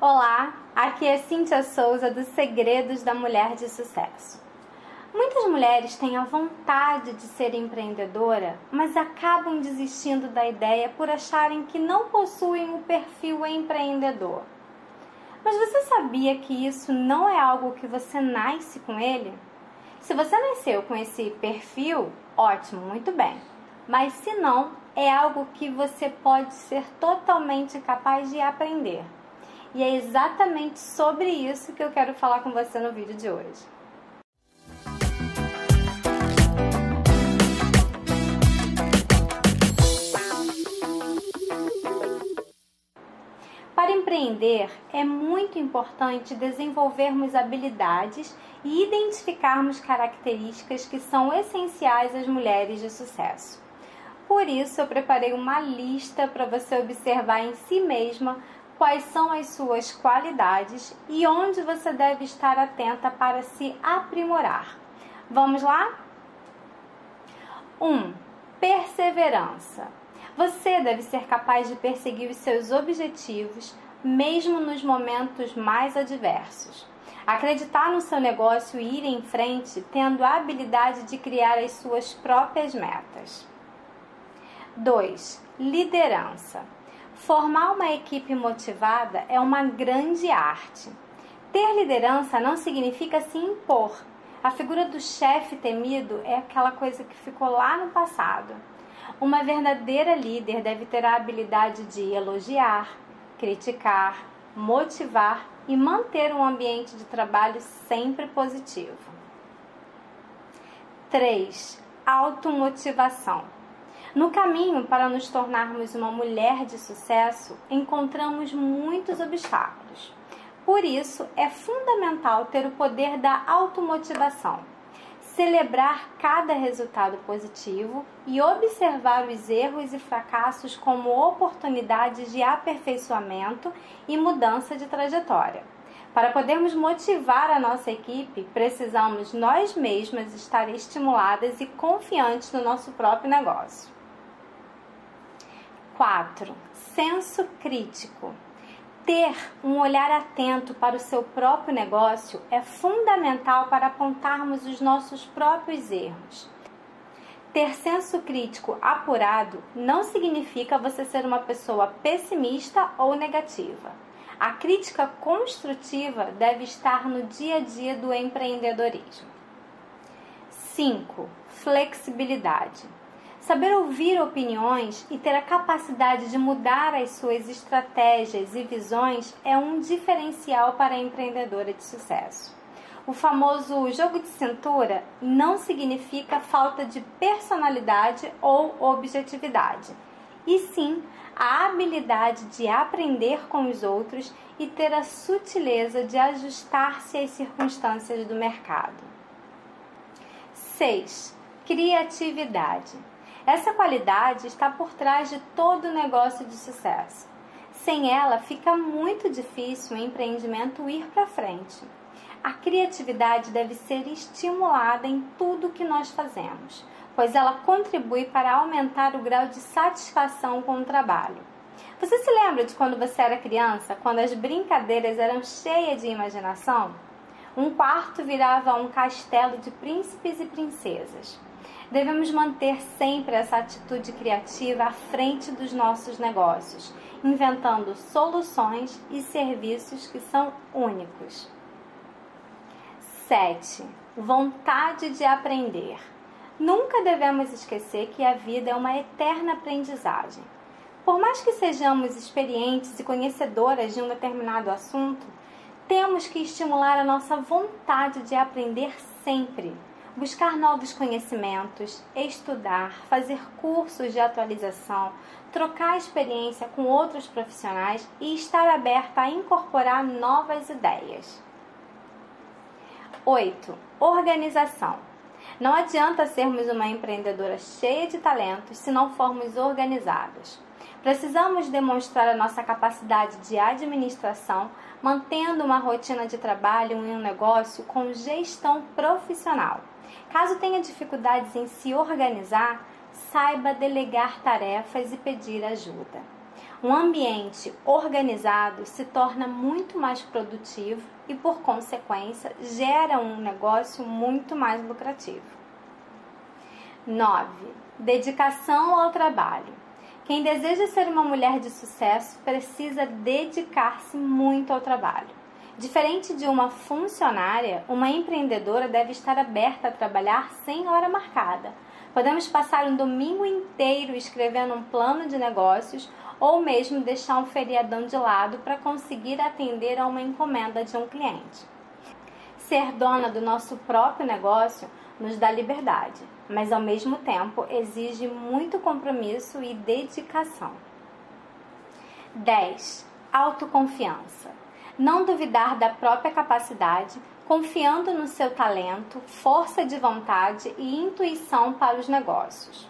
Olá, aqui é Cíntia Souza do Segredos da Mulher de Sucesso. Muitas mulheres têm a vontade de ser empreendedora, mas acabam desistindo da ideia por acharem que não possuem o perfil empreendedor. Mas você sabia que isso não é algo que você nasce com ele? Se você nasceu com esse perfil, ótimo, muito bem. Mas se não, é algo que você pode ser totalmente capaz de aprender. E é exatamente sobre isso que eu quero falar com você no vídeo de hoje. Para empreender, é muito importante desenvolvermos habilidades e identificarmos características que são essenciais às mulheres de sucesso. Por isso, eu preparei uma lista para você observar em si mesma quais são as suas qualidades e onde você deve estar atenta para se aprimorar. Vamos lá? 1. Um, perseverança. Você deve ser capaz de perseguir os seus objetivos, mesmo nos momentos mais adversos. Acreditar no seu negócio e ir em frente, tendo a habilidade de criar as suas próprias metas. 2. Liderança. Formar uma equipe motivada é uma grande arte. Ter liderança não significa se impor. A figura do chefe temido é aquela coisa que ficou lá no passado. Uma verdadeira líder deve ter a habilidade de elogiar, criticar, motivar e manter um ambiente de trabalho sempre positivo. 3. Automotivação. No caminho para nos tornarmos uma mulher de sucesso, encontramos muitos obstáculos. Por isso, é fundamental ter o poder da automotivação, celebrar cada resultado positivo e observar os erros e fracassos como oportunidades de aperfeiçoamento e mudança de trajetória. Para podermos motivar a nossa equipe, precisamos nós mesmas estar estimuladas e confiantes no nosso próprio negócio. 4. Senso crítico. Ter um olhar atento para o seu próprio negócio é fundamental para apontarmos os nossos próprios erros. Ter senso crítico apurado não significa você ser uma pessoa pessimista ou negativa. A crítica construtiva deve estar no dia a dia do empreendedorismo. 5. Flexibilidade. Saber ouvir opiniões e ter a capacidade de mudar as suas estratégias e visões é um diferencial para a empreendedora de sucesso. O famoso jogo de cintura não significa falta de personalidade ou objetividade, e sim a habilidade de aprender com os outros e ter a sutileza de ajustar-se às circunstâncias do mercado. 6. Criatividade. Essa qualidade está por trás de todo negócio de sucesso. Sem ela, fica muito difícil o empreendimento ir para frente. A criatividade deve ser estimulada em tudo que nós fazemos, pois ela contribui para aumentar o grau de satisfação com o trabalho. Você se lembra de quando você era criança, quando as brincadeiras eram cheias de imaginação? Um quarto virava um castelo de príncipes e princesas. Devemos manter sempre essa atitude criativa à frente dos nossos negócios, inventando soluções e serviços que são únicos. 7. Vontade de aprender. Nunca devemos esquecer que a vida é uma eterna aprendizagem. Por mais que sejamos experientes e conhecedoras de um determinado assunto, temos que estimular a nossa vontade de aprender sempre buscar novos conhecimentos, estudar, fazer cursos de atualização, trocar experiência com outros profissionais e estar aberta a incorporar novas ideias. 8. Organização. Não adianta sermos uma empreendedora cheia de talentos se não formos organizados. Precisamos demonstrar a nossa capacidade de administração, mantendo uma rotina de trabalho em um negócio com gestão profissional. Caso tenha dificuldades em se organizar, saiba delegar tarefas e pedir ajuda. Um ambiente organizado se torna muito mais produtivo e, por consequência, gera um negócio muito mais lucrativo. 9. Dedicação ao trabalho. Quem deseja ser uma mulher de sucesso precisa dedicar-se muito ao trabalho. Diferente de uma funcionária, uma empreendedora deve estar aberta a trabalhar sem hora marcada. Podemos passar um domingo inteiro escrevendo um plano de negócios ou mesmo deixar um feriadão de lado para conseguir atender a uma encomenda de um cliente. Ser dona do nosso próprio negócio nos dá liberdade, mas ao mesmo tempo exige muito compromisso e dedicação. 10. Autoconfiança. Não duvidar da própria capacidade, confiando no seu talento, força de vontade e intuição para os negócios.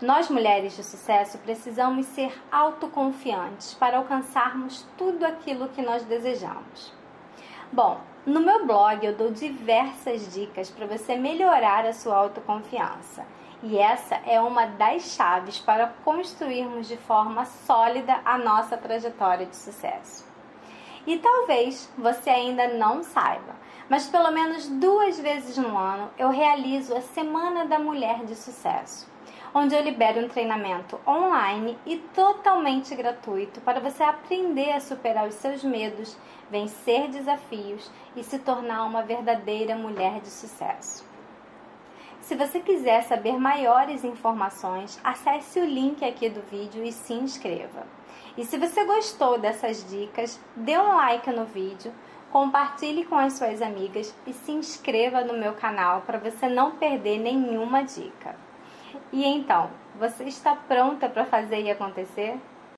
Nós, mulheres de sucesso, precisamos ser autoconfiantes para alcançarmos tudo aquilo que nós desejamos. Bom, no meu blog eu dou diversas dicas para você melhorar a sua autoconfiança. E essa é uma das chaves para construirmos de forma sólida a nossa trajetória de sucesso. E talvez você ainda não saiba, mas pelo menos duas vezes no ano eu realizo a Semana da Mulher de Sucesso onde eu libero um treinamento online e totalmente gratuito para você aprender a superar os seus medos, vencer desafios e se tornar uma verdadeira mulher de sucesso. Se você quiser saber maiores informações, acesse o link aqui do vídeo e se inscreva. E se você gostou dessas dicas, dê um like no vídeo, compartilhe com as suas amigas e se inscreva no meu canal para você não perder nenhuma dica. E então, você está pronta para fazer e acontecer?